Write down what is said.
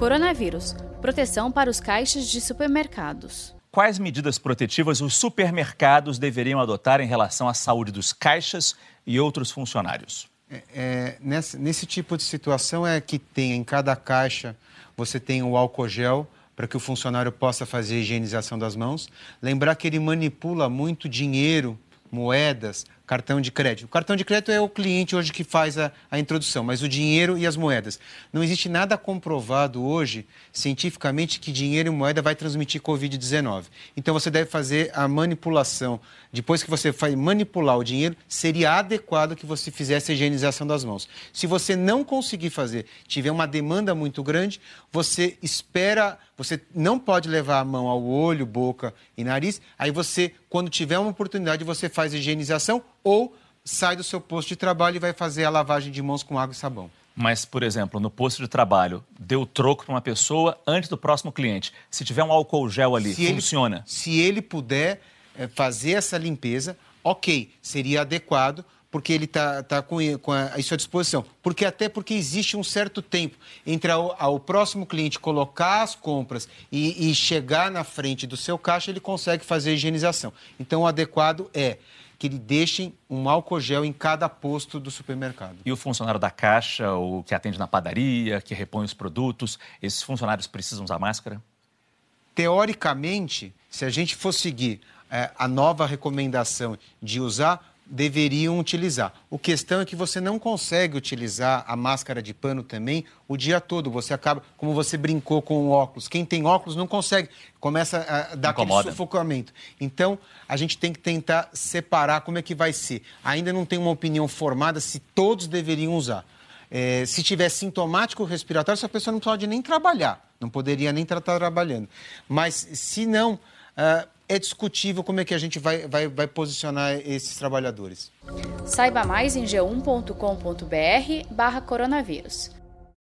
Coronavírus proteção para os caixas de supermercados. Quais medidas protetivas os supermercados deveriam adotar em relação à saúde dos caixas e outros funcionários? É, é, nesse, nesse tipo de situação é que tem em cada caixa você tem o álcool gel para que o funcionário possa fazer a higienização das mãos. Lembrar que ele manipula muito dinheiro, moedas, cartão de crédito. O cartão de crédito é o cliente hoje que faz a, a, introdução, mas o dinheiro e as moedas. Não existe nada comprovado hoje, cientificamente, que dinheiro e moeda vai transmitir Covid-19. Então você deve fazer a manipulação. Depois que você vai manipular o dinheiro, seria adequado que você fizesse a higienização das mãos. Se você não conseguir fazer, tiver uma demanda muito grande, você espera, você não pode levar a mão ao olho, boca e nariz, aí você, quando tiver uma oportunidade, você faz a higienização ou sai do seu posto de trabalho e vai fazer a lavagem de mãos com água e sabão. Mas, por exemplo, no posto de trabalho, deu troco para uma pessoa antes do próximo cliente. Se tiver um álcool gel ali, se funciona? Ele, se ele puder é, fazer essa limpeza, ok, seria adequado, porque ele está tá com, com a, isso à disposição. Porque até porque existe um certo tempo entre o próximo cliente colocar as compras e, e chegar na frente do seu caixa, ele consegue fazer a higienização. Então, o adequado é que ele deixem um álcool gel em cada posto do supermercado. E o funcionário da caixa, o que atende na padaria, que repõe os produtos, esses funcionários precisam usar máscara? Teoricamente, se a gente for seguir é, a nova recomendação de usar deveriam utilizar. O questão é que você não consegue utilizar a máscara de pano também o dia todo. Você acaba, como você brincou com o óculos. Quem tem óculos não consegue, começa a dar Incomoda. aquele sufocamento. Então, a gente tem que tentar separar como é que vai ser. Ainda não tem uma opinião formada se todos deveriam usar. É, se tiver sintomático respiratório, essa pessoa não pode nem trabalhar, não poderia nem estar trabalhando. Mas se não, uh, é discutível como é que a gente vai, vai, vai posicionar esses trabalhadores. Saiba mais em g1.com.br barra coronavírus.